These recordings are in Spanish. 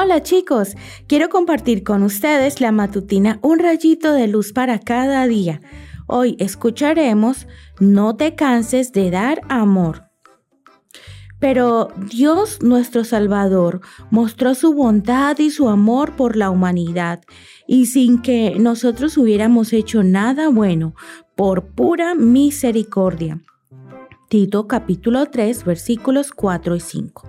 Hola chicos, quiero compartir con ustedes la matutina Un rayito de luz para cada día. Hoy escucharemos No te canses de dar amor. Pero Dios nuestro Salvador mostró su bondad y su amor por la humanidad, y sin que nosotros hubiéramos hecho nada bueno, por pura misericordia. Tito capítulo 3 versículos 4 y 5.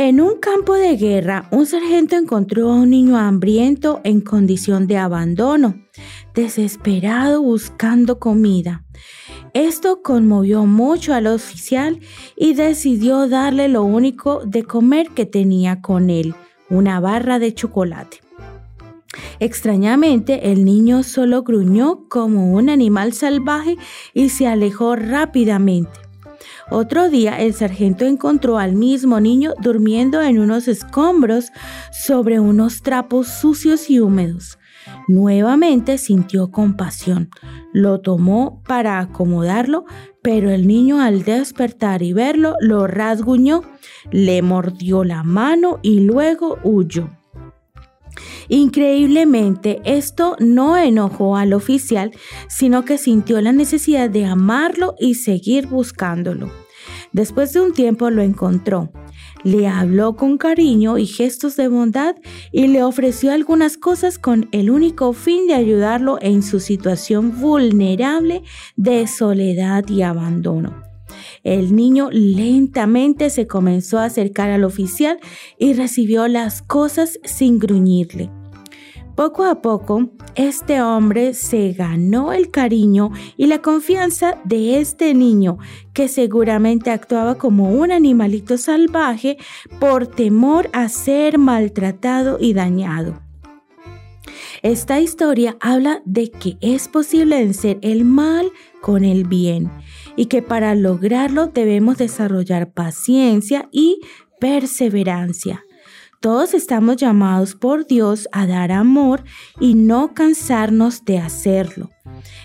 En un campo de guerra, un sargento encontró a un niño hambriento en condición de abandono, desesperado buscando comida. Esto conmovió mucho al oficial y decidió darle lo único de comer que tenía con él, una barra de chocolate. Extrañamente, el niño solo gruñó como un animal salvaje y se alejó rápidamente. Otro día el sargento encontró al mismo niño durmiendo en unos escombros sobre unos trapos sucios y húmedos. Nuevamente sintió compasión. Lo tomó para acomodarlo, pero el niño al despertar y verlo lo rasguñó, le mordió la mano y luego huyó. Increíblemente, esto no enojó al oficial, sino que sintió la necesidad de amarlo y seguir buscándolo. Después de un tiempo lo encontró. Le habló con cariño y gestos de bondad y le ofreció algunas cosas con el único fin de ayudarlo en su situación vulnerable de soledad y abandono. El niño lentamente se comenzó a acercar al oficial y recibió las cosas sin gruñirle. Poco a poco, este hombre se ganó el cariño y la confianza de este niño, que seguramente actuaba como un animalito salvaje por temor a ser maltratado y dañado. Esta historia habla de que es posible vencer el mal con el bien y que para lograrlo debemos desarrollar paciencia y perseverancia. Todos estamos llamados por Dios a dar amor y no cansarnos de hacerlo.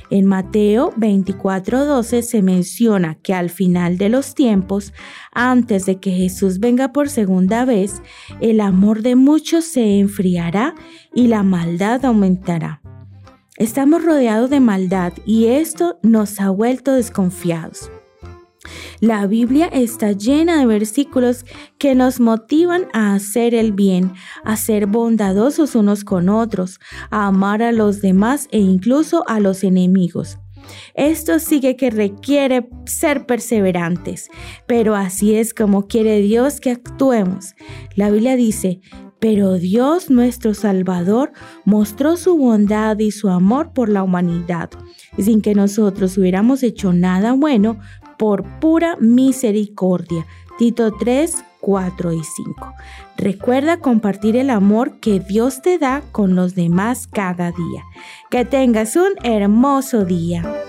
En Mateo 24:12 se menciona que al final de los tiempos, antes de que Jesús venga por segunda vez, el amor de muchos se enfriará y la maldad aumentará. Estamos rodeados de maldad y esto nos ha vuelto desconfiados. La Biblia está llena de versículos que nos motivan a hacer el bien, a ser bondadosos unos con otros, a amar a los demás e incluso a los enemigos. Esto sigue que requiere ser perseverantes, pero así es como quiere Dios que actuemos. La Biblia dice, pero Dios nuestro Salvador mostró su bondad y su amor por la humanidad, sin que nosotros hubiéramos hecho nada bueno, por pura misericordia. Tito 3, 4 y 5. Recuerda compartir el amor que Dios te da con los demás cada día. Que tengas un hermoso día.